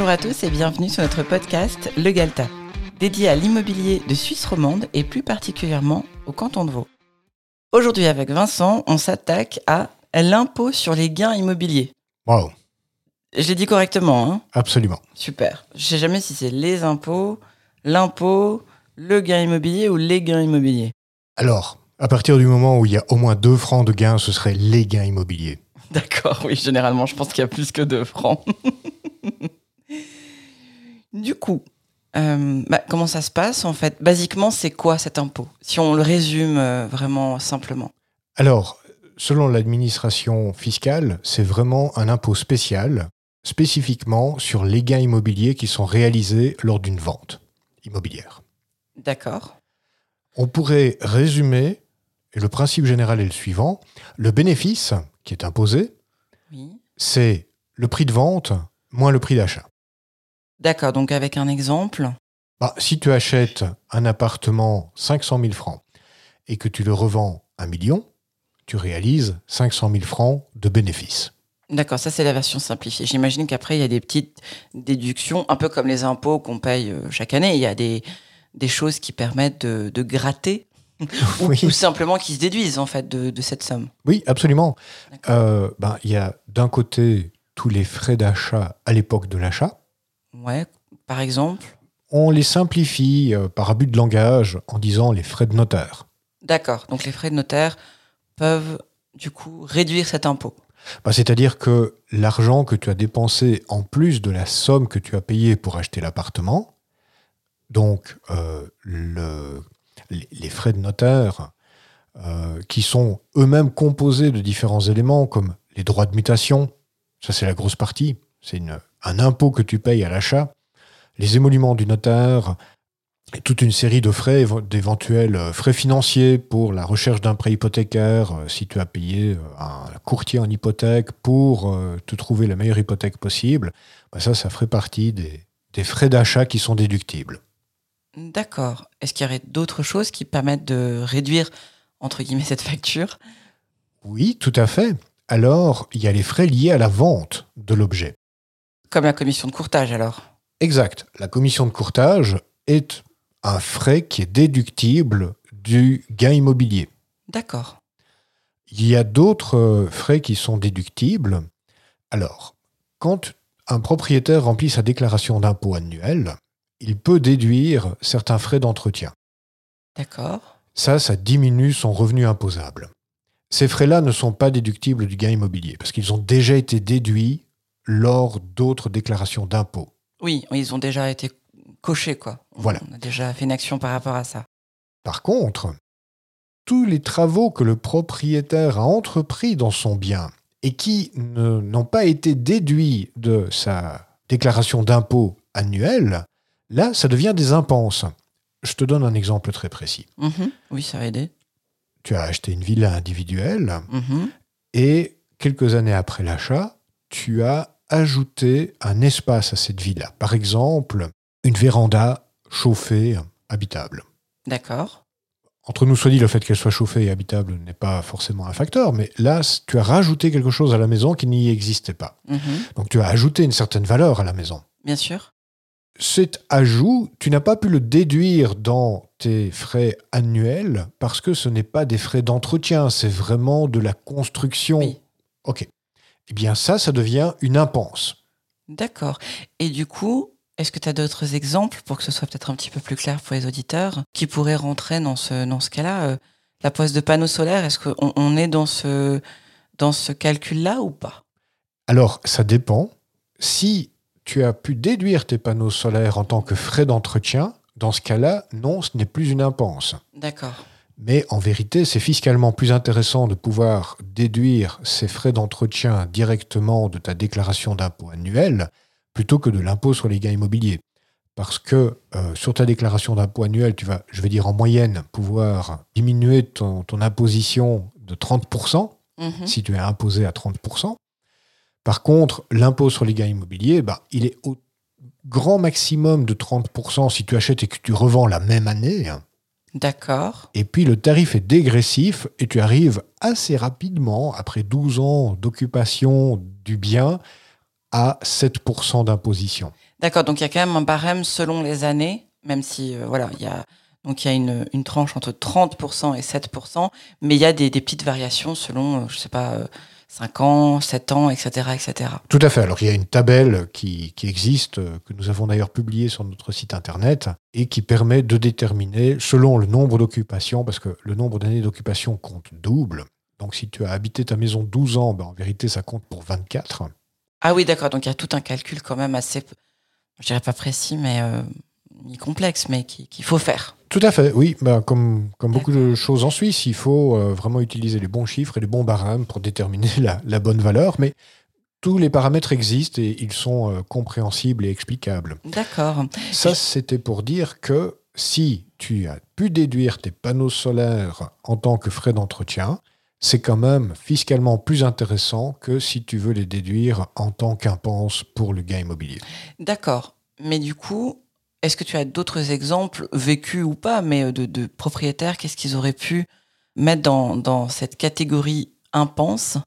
Bonjour à tous et bienvenue sur notre podcast Le Galta, dédié à l'immobilier de Suisse romande et plus particulièrement au canton de Vaud. Aujourd'hui avec Vincent, on s'attaque à l'impôt sur les gains immobiliers. Wow, Je l'ai dit correctement, hein? Absolument. Super. Je sais jamais si c'est les impôts, l'impôt, le gain immobilier ou les gains immobiliers. Alors, à partir du moment où il y a au moins 2 francs de gains, ce serait les gains immobiliers. D'accord, oui, généralement, je pense qu'il y a plus que 2 francs. du coup, euh, bah, comment ça se passe en fait? Basiquement, c'est quoi cet impôt? Si on le résume euh, vraiment simplement. Alors, selon l'administration fiscale, c'est vraiment un impôt spécial, spécifiquement sur les gains immobiliers qui sont réalisés lors d'une vente immobilière. D'accord. On pourrait résumer, et le principe général est le suivant, le bénéfice qui est imposé, Oui. c'est le prix de vente moins le prix d'achat. D'accord, donc avec un exemple. Bah, si tu achètes un appartement 500 000 francs et que tu le revends 1 million, tu réalises 500 000 francs de bénéfice. D'accord, ça c'est la version simplifiée. J'imagine qu'après, il y a des petites déductions, un peu comme les impôts qu'on paye euh, chaque année. Il y a des, des choses qui permettent de, de gratter ou, Oui. simplement qui se déduisent en fait de, de cette somme. Oui, absolument. Euh, ben, Il y a d'un côté tous les frais d'achat à l'époque de l'achat. Ouais, par exemple. On les simplifie euh, par abus de langage en disant les frais de notaire. D'accord, donc les frais de notaire peuvent du coup réduire cet impôt. Ben, C'est-à-dire que l'argent que tu as dépensé en plus de la somme que tu as payée pour acheter l'appartement, donc euh, le- les, les frais de notaire, euh, qui sont eux-mêmes composés de différents éléments comme les droits de mutation, ça c'est la grosse partie, c'est une- un impôt que tu payes à l'achat, les émoluments du notaire, et toute une série de frais, d'éventuels euh, frais financiers pour la recherche d'un prêt hypothécaire, euh, si tu as payé euh, un courtier en hypothèque pour te trouver la meilleure hypothèque possible, bah ça, ça ferait partie des, des frais d'achat qui sont déductibles. D'accord. Est-ce qu'il y aurait d'autres choses qui permettent de réduire entre guillemets cette facture? Oui, tout à fait. Alors, il y a les frais liés à la vente de l'objet. Comme la commission de courtage alors Exact. La commission de courtage est un frais qui est déductible du gain immobilier. D'accord. Il y a d'autres euh, frais qui sont déductibles. Alors, quand un propriétaire remplit sa déclaration d'impôt annuel, il peut déduire certains frais d'entretien. D'accord. Ça, ça diminue son revenu imposable. Ces frais-là ne sont pas déductibles du gain immobilier parce qu'ils ont déjà été déduits lors d'autres déclarations d'impôt. Oui, ils ont déjà été cochés quoi. On- Voilà. On a déjà fait une action par rapport à ça. Par contre, tous les travaux que le propriétaire a entrepris dans son bien et qui n'ont pas été déduits de sa déclaration d'impôt annuelle, là, ça devient des impenses. Je te donne un exemple très précis. Mhm. Oui, ça va aider. Tu as acheté une villa individuelle Mhm. et quelques années après l'achat, tu as ajouté un espace à cette villa. Par exemple, une véranda chauffée, habitable. D'accord. Entre nous soit dit, le fait qu'elle soit chauffée et habitable n'est pas forcément un facteur, mais là, tu as rajouté quelque chose à la maison qui n'y existait pas. Mhm. Donc tu as ajouté une certaine valeur à la maison. Bien sûr. Cet ajout, tu n'as pas pu le déduire dans tes frais annuels parce que ce n'est pas des frais d'entretien, c'est vraiment de la construction. Oui. Ok. Eh bien ça, ça devient une impense. D'accord. Et du coup, est-ce que tu as d'autres exemples pour que ce soit peut-être un petit peu plus clair pour les auditeurs qui pourraient rentrer dans ce, dans ce cas-là euh, La pose de panneaux solaires, est-ce qu'on on est dans ce, dans ce calcul-là ou pas? Alors, ça dépend. Si tu as pu déduire tes panneaux solaires en tant que frais d'entretien, dans ce cas-là, non, ce n'est plus une impense. D'accord. Mais en vérité, c'est fiscalement plus intéressant de pouvoir déduire ces frais d'entretien directement de ta déclaration d'impôt annuel plutôt que de l'impôt sur les gains immobiliers. Parce que euh, sur ta déclaration d'impôt annuel, tu vas, je vais dire en moyenne, pouvoir diminuer ton, ton imposition de 30% Mhm. si tu es imposé à 30%. Par contre, l'impôt sur les gains immobiliers, bah, il est au grand maximum de 30% si tu achètes et que tu revends la même année. hein. D'accord. Et puis le tarif est dégressif et tu arrives assez rapidement, après 12 ans d'occupation du bien, à 7% d'imposition. D'accord, donc il y a quand même un barème selon les années, même si, euh, voilà, il y a, donc il y a une, une tranche entre 30% et 7%, mais il y a des, des petites variations selon, euh, je sais pas, euh, 5 ans, 7 ans, etc., etc. Tout à fait. Alors il y a une tabelle qui, qui existe, euh, que nous avons d'ailleurs publiée sur notre site internet, et qui permet de déterminer, selon le nombre d'occupations, parce que le nombre d'années d'occupation compte double. Donc si tu as habité ta maison 12 ans, ben, en vérité ça compte pour 24. Ah oui, d'accord, donc il y a tout un calcul quand même assez, je dirais pas précis, mais euh, ni complexe, mais qui- qu'il faut faire. Tout à fait, oui. Ben, comme, comme beaucoup de choses en Suisse, il faut euh, vraiment utiliser les bons chiffres et les bons barèmes pour déterminer la, la bonne valeur. Mais tous les paramètres existent et ils sont euh, compréhensibles et explicables. D'accord. Ça, c'était pour dire que si tu as pu déduire tes panneaux solaires en tant que frais d'entretien, c'est quand même fiscalement plus intéressant que si tu veux les déduire en tant qu'impense pour le gain immobilier. D'accord. Mais du coup, est-ce que tu as d'autres exemples, vécus ou pas, mais euh, de, de propriétaires, qu'est-ce qu'ils auraient pu mettre dans, dans cette catégorie impense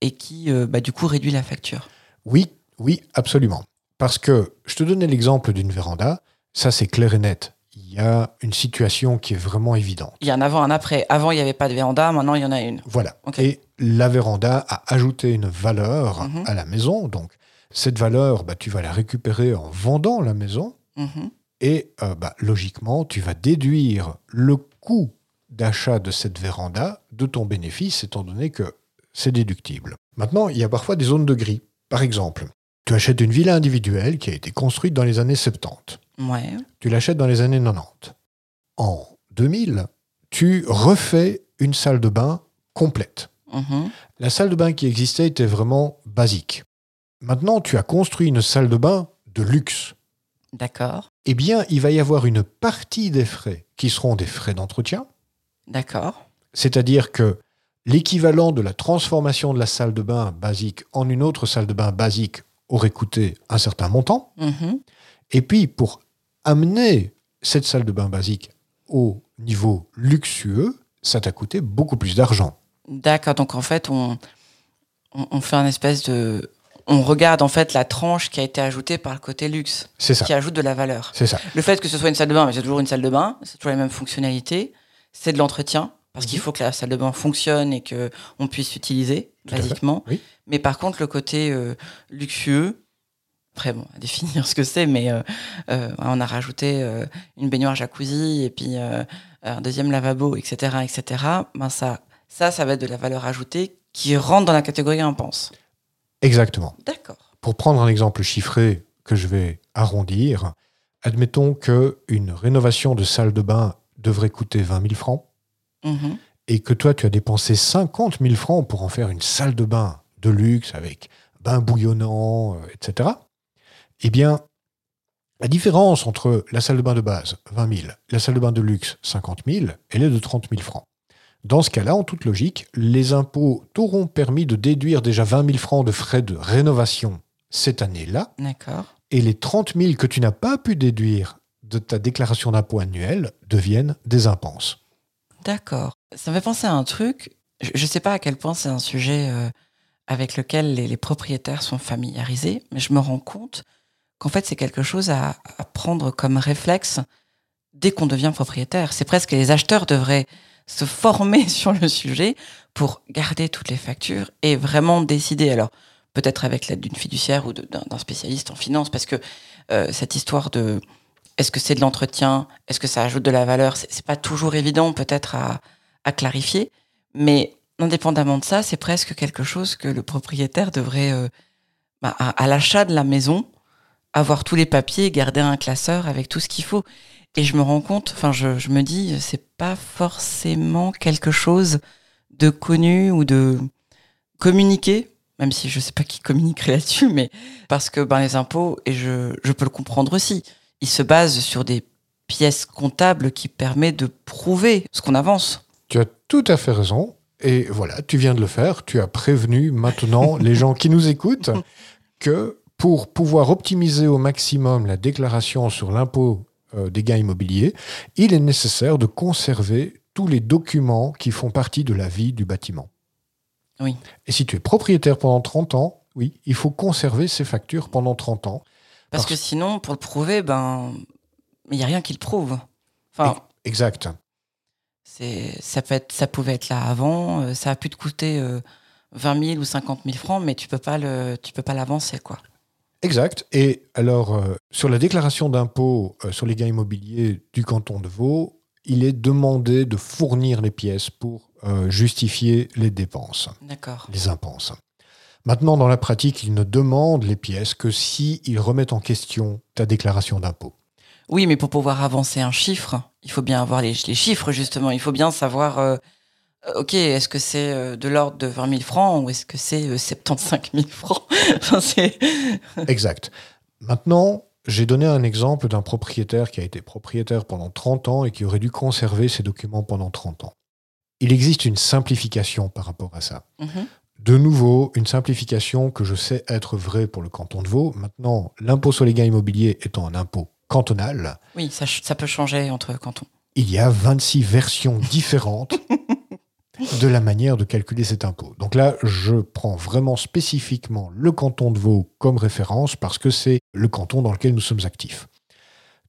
et qui, euh, bah, du coup, réduit la facture? Oui, oui, absolument. Parce que je te donnais l'exemple d'une véranda, ça c'est clair et net. Il y a une situation qui est vraiment évidente. Il y a un avant, un après. Avant, il n'y avait pas de véranda, maintenant, il y en a une. Voilà. Et la véranda a ajouté une valeur Mhm. à la maison. Donc, cette valeur, bah, tu vas la récupérer en vendant la maison. Mhm. Et euh, bah, logiquement, tu vas déduire le coût d'achat de cette véranda de ton bénéfice, étant donné que c'est déductible. Maintenant, il y a parfois des zones de gris. Par exemple, tu achètes une villa individuelle qui a été construite dans les années 70. Ouais. Tu l'achètes dans les années 90. En 2000, tu refais une salle de bain complète. Mhm. La salle de bain qui existait était vraiment basique. Maintenant, tu as construit une salle de bain de luxe. D'accord. Eh bien, il va y avoir une partie des frais qui seront des frais d'entretien, D'accord. c'est-à-dire que l'équivalent de la transformation de la salle de bain basique en une autre salle de bain basique aurait coûté un certain montant. Mhm. Et puis, pour amener cette salle de bain basique au niveau luxueux, ça t'a coûté beaucoup plus d'argent. D'accord. Donc, en fait, on, on, on fait un espèce de. On regarde, en fait, la tranche qui a été ajoutée par le côté luxe, C'est ça. qui ajoute de la valeur. C'est ça. Le fait que ce soit une salle de bain, mais c'est toujours une salle de bain, c'est toujours les mêmes fonctionnalités, c'est de l'entretien, parce qu'il faut que la salle de bain fonctionne et que on puisse l'utiliser, basiquement. oui. Mais par contre, le côté euh, luxueux, après, bon, à définir ce que c'est, mais euh, euh, on a rajouté une baignoire jacuzzi et puis un deuxième lavabo, etc., etc. Ben ça, ça, ça va être de la valeur ajoutée qui rentre dans la catégorie impense. Exactement. D'accord. Pour prendre un exemple chiffré que je vais arrondir, admettons qu'une rénovation de salle de bain devrait coûter 20 000 francs Mhm. et que toi, tu as dépensé 50 000 francs pour en faire une salle de bain de luxe avec bain bouillonnant, euh, etc. Eh bien, la différence entre la salle de bain de base, 20 000, la salle de bain de luxe, 50 000, elle est de 30 000 francs. Dans ce cas-là, en toute logique, les impôts t'auront permis de déduire déjà 20 000 francs de frais de rénovation cette année-là, D'accord. et les 30 000 que tu n'as pas pu déduire de ta déclaration d'impôt annuelle deviennent des impenses. D'accord. Ça me fait penser à un truc. Je ne sais pas à quel point c'est un sujet euh, avec lequel les, les propriétaires sont familiarisés, mais je me rends compte qu'en fait, c'est quelque chose à, à prendre comme réflexe dès qu'on devient propriétaire. C'est presque que les acheteurs devraient se former sur le sujet pour garder toutes les factures et vraiment décider. Alors, peut-être avec l'aide d'une fiduciaire ou d'un spécialiste en finance, parce que euh, cette histoire de est-ce que c'est de l'entretien Est-ce que ça ajoute de la valeur C'est pas toujours évident peut-être à, clarifier, mais indépendamment de ça, c'est presque quelque chose que le propriétaire devrait, euh, bah, à l'achat de la maison, avoir tous les papiers, garder un classeur avec tout ce qu'il faut. Et je me rends compte, enfin, je, je me dis, c'est pas forcément quelque chose de connu ou de communiqué, même si je sais pas qui communiquerait là-dessus, mais parce que ben, les impôts, et je, je peux le comprendre aussi, ils se basent sur des pièces comptables qui permettent de prouver ce qu'on avance. Tu as tout à fait raison. Et voilà, tu viens de le faire. Tu as prévenu maintenant les gens qui nous écoutent que pour pouvoir optimiser au maximum la déclaration sur l'impôt des gains immobiliers, il est nécessaire de conserver tous les documents qui font partie de la vie du bâtiment. Oui. Et si tu es propriétaire pendant 30 ans, oui, il faut conserver ces factures pendant 30 ans. Parce que sinon, pour le prouver, ben, il n'y a rien qui le prouve. Enfin, Exact. c'est, ça, peut être, ça pouvait être là avant, euh, ça a pu te coûter euh, 20 000 ou 50 000 francs, mais tu peux pas le, tu peux pas l'avancer, quoi. Exact. Et alors, euh, sur la déclaration d'impôt euh, sur les gains immobiliers du canton de Vaud, il est demandé de fournir les pièces pour euh, justifier les dépenses, les impenses. Maintenant, dans la pratique, il ne demande les pièces que s'ils remettent en question ta déclaration d'impôt. Oui, mais pour pouvoir avancer un chiffre, il faut bien avoir les, les chiffres, justement. Il faut bien savoir, OK, est-ce que c'est euh, de l'ordre de 20 000 francs ou est-ce que c'est euh, 75 000 francs? Enfin, Exact. Maintenant, j'ai donné un exemple d'un propriétaire qui a été propriétaire pendant 30 ans et qui aurait dû conserver ses documents pendant 30 ans. Il existe une simplification par rapport à ça. Mhm. De nouveau, une simplification que je sais être vraie pour le canton de Vaud. Maintenant, l'impôt sur les gains immobiliers étant un impôt cantonal, Oui, ça peut changer entre cantons. il y a 26 versions différentes de la manière de calculer cet impôt. Donc là, je prends vraiment spécifiquement le canton de Vaud comme référence parce que c'est le canton dans lequel nous sommes actifs.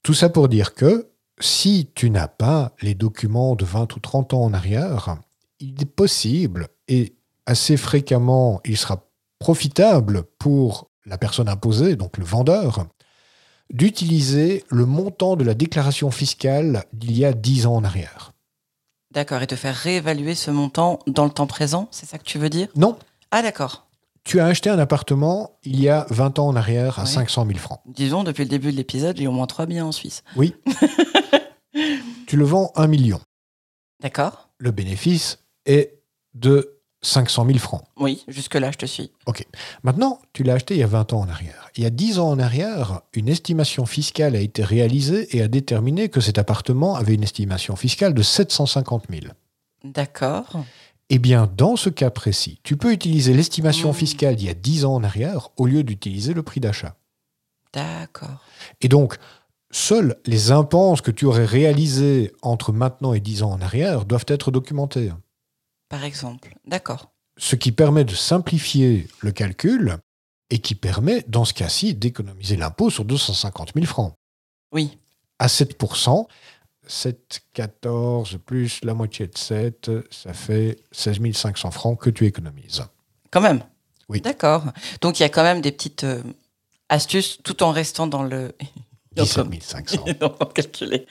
Tout ça pour dire que si tu n'as pas les documents de 20 ou 30 ans en arrière, il est possible et assez fréquemment, il sera profitable pour la personne imposée, donc le vendeur, d'utiliser le montant de la déclaration fiscale d'il y a 10 ans en arrière. D'accord, et te faire réévaluer ce montant dans le temps présent, c'est ça que tu veux dire? Non, Ah d'accord. tu as acheté un appartement il y a 20 ans en arrière à Ouais. 500 000 francs. Disons, depuis le début de l'épisode, j'ai au moins trois biens en Suisse. Oui. tu le vends 1 million. D'accord Le bénéfice est de 500 000 francs. Oui, jusque-là, je te suis. Maintenant, tu l'as acheté il y a 20 ans en arrière. Il y a 10 ans en arrière, une estimation fiscale a été réalisée et a déterminé que cet appartement avait une estimation fiscale de 750 000. D'accord. Eh bien, dans ce cas précis, tu peux utiliser l'estimation Mm. fiscale d'il y a 10 ans en arrière au lieu d'utiliser le prix d'achat. D'accord. Et donc, seules les impenses que tu aurais réalisées entre maintenant et 10 ans en arrière doivent être documentées. Par exemple. D'accord. Ce qui permet de simplifier le calcul et qui permet, dans ce cas-ci, d'économiser l'impôt sur 250 000 francs. Oui. À 7%, 7, 14 plus la moitié de 7, ça fait 16 500 francs que tu économises. Quand même. Oui. D'accord. Donc il y a quand même des petites euh, astuces tout en restant dans le. 17 500. Non, on va calculer.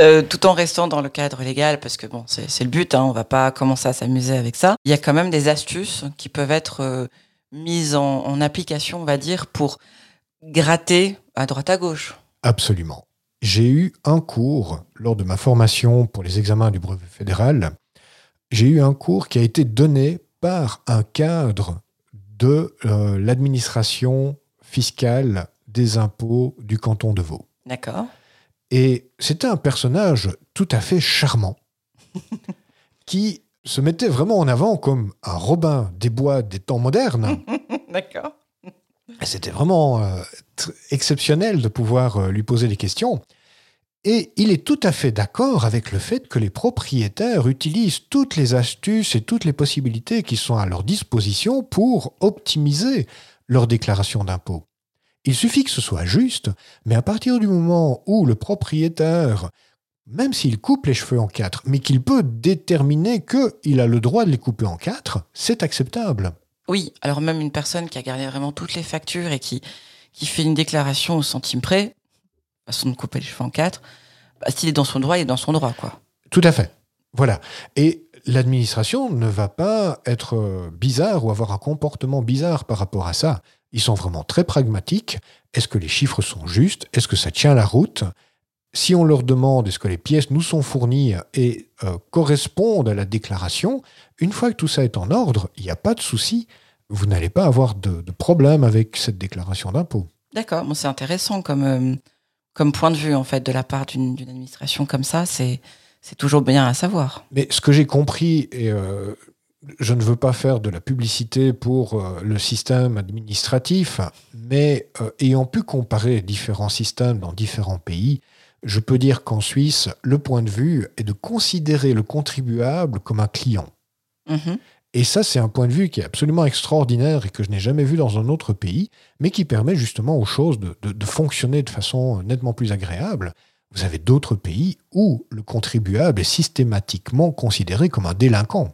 Euh, tout en restant dans le cadre légal, parce que bon, c'est c'est le but, hein, on va pas commencer à s'amuser avec ça. Il y a quand même des astuces qui peuvent être euh, mises en, en application, on va dire, pour gratter à droite à gauche. Absolument. J'ai eu un cours lors de ma formation pour les examens du brevet fédéral. J'ai eu un cours qui a été donné par un cadre de euh, l'administration fiscale des impôts du canton de Vaud. D'accord. Et c'était un personnage tout à fait charmant qui se mettait vraiment en avant comme un Robin des bois des temps modernes. D'accord. C'était vraiment euh, exceptionnel de pouvoir euh, lui poser des questions. Et il est tout à fait d'accord avec le fait que les propriétaires utilisent toutes les astuces et toutes les possibilités qui sont à leur disposition pour optimiser leur déclaration d'impôt. Il suffit que ce soit juste, mais à partir du moment où le propriétaire, même s'il coupe les cheveux en quatre, mais qu'il peut déterminer qu'il a le droit de les couper en quatre, c'est acceptable. Oui, alors même une personne qui a gardé vraiment toutes les factures et qui, qui fait une déclaration au centime près, façon de couper les cheveux en quatre, bah, s'il est dans son droit, il est dans son droit, quoi. Tout à fait. Voilà. Et l'administration ne va pas être euh, bizarre ou avoir un comportement bizarre par rapport à ça. Ils sont vraiment très pragmatiques. Est-ce que les chiffres sont justes? Est-ce que ça tient la route? Si on leur demande est-ce que les pièces nous sont fournies et euh, correspondent à la déclaration, une fois que tout ça est en ordre, il n'y a pas de souci. Vous n'allez pas avoir de, de problème avec cette déclaration d'impôt. D'accord, bon, c'est intéressant comme, euh, comme point de vue, en fait, de la part d'une d'une administration comme ça. C'est c'est toujours bien à savoir. Mais ce que j'ai compris, et euh, je ne veux pas faire de la publicité pour euh, le système administratif, mais euh, ayant pu comparer différents systèmes dans différents pays, je peux dire qu'en Suisse, le point de vue est de considérer le contribuable comme un client. Mhm. Et ça, c'est un point de vue qui est absolument extraordinaire et que je n'ai jamais vu dans un autre pays, mais qui permet justement aux choses de, de fonctionner de façon nettement plus agréable. Vous avez d'autres pays où le contribuable est systématiquement considéré comme un délinquant.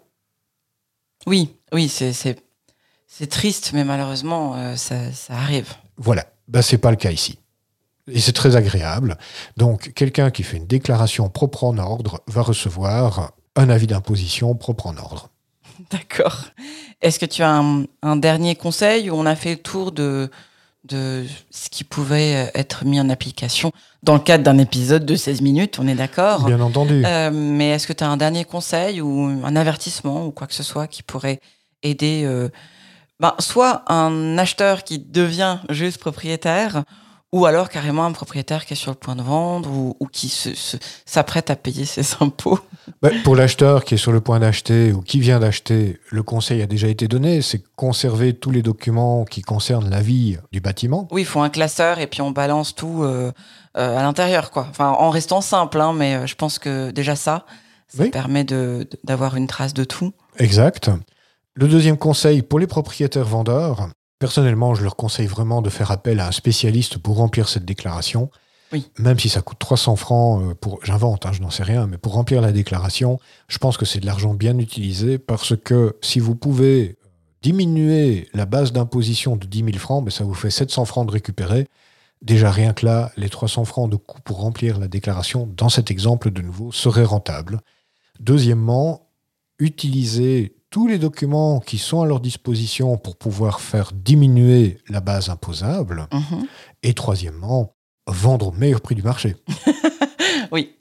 Oui, oui, c'est triste, mais malheureusement, euh, ça, arrive. Voilà, ben, ce n'est pas le cas ici. Et c'est très agréable. Donc, quelqu'un qui fait une déclaration propre en ordre va recevoir un avis d'imposition propre en ordre. D'accord. Est-ce que tu as un, un, dernier conseil où on a fait le tour de, de ce qui pouvait être mis en application dans le cadre d'un épisode de 16 minutes, on est d'accord? Bien entendu. Euh, mais est-ce que tu as un dernier conseil ou un avertissement ou quoi que ce soit qui pourrait aider euh, ben, soit un acheteur qui devient juste propriétaire ou alors carrément un propriétaire qui est sur le point de vendre ou, qui s'apprête à payer ses impôts bah, Pour l'acheteur qui est sur le point d'acheter ou qui vient d'acheter, le conseil a déjà été donné, c'est conserver tous les documents qui concernent la vie du bâtiment. Oui, il faut un classeur et puis on balance tout euh, euh, à l'intérieur, quoi. Enfin, en restant simple, hein, mais euh, je pense que déjà ça, ça permet d'avoir une trace de tout. Exact. Le deuxième conseil pour les propriétaires vendeurs, Personnellement, je leur conseille vraiment de faire appel à un spécialiste pour remplir cette déclaration. Oui. Même si ça coûte 300 francs euh, pour, j'invente, hein, je n'en sais rien, mais pour remplir la déclaration, je pense que c'est de l'argent bien utilisé parce que si vous pouvez diminuer la base d'imposition de 10 000 francs, ben ça vous fait 700 francs de récupérer. Déjà, rien que là, les 300 francs de coût pour remplir la déclaration, dans cet exemple de nouveau, seraient rentables. Deuxièmement, utiliser tous les documents qui sont à leur disposition pour pouvoir faire diminuer la base imposable. Mhm. Et troisièmement, vendre au meilleur prix du marché. oui.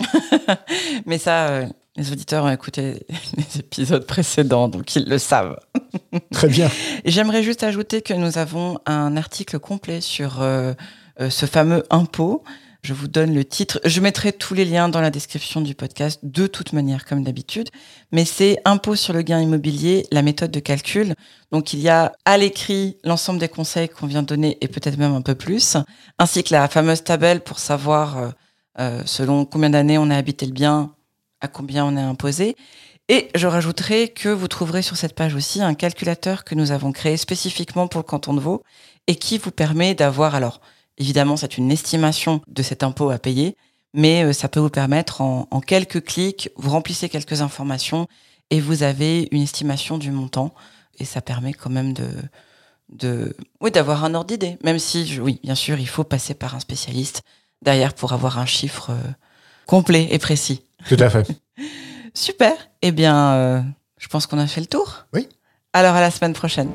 Mais ça, euh, les auditeurs ont écouté les épisodes précédents, donc ils le savent. Très bien. J'aimerais juste ajouter que nous avons un article complet sur euh, euh, ce fameux impôt je vous donne le titre. Je mettrai tous les liens dans la description du podcast, de toute manière, comme d'habitude. Mais c'est Impôt sur le gain immobilier, la méthode de calcul. Donc il y a à l'écrit l'ensemble des conseils qu'on vient de donner et peut-être même un peu plus, ainsi que la fameuse tabelle pour savoir euh, euh, selon combien d'années on a habité le bien, à combien on est imposé. Et je rajouterai que vous trouverez sur cette page aussi un calculateur que nous avons créé spécifiquement pour le canton de Vaud et qui vous permet d'avoir alors Évidemment, c'est une estimation de cet impôt à payer, mais euh, ça peut vous permettre en, quelques clics, vous remplissez quelques informations et vous avez une estimation du montant. Et ça permet quand même de, de oui, d'avoir un ordre d'idée. Même si, oui, bien sûr, il faut passer par un spécialiste derrière pour avoir un chiffre euh, complet et précis. Tout à fait. Super. Eh bien, euh, je pense qu'on a fait le tour. Oui. Alors à la semaine prochaine.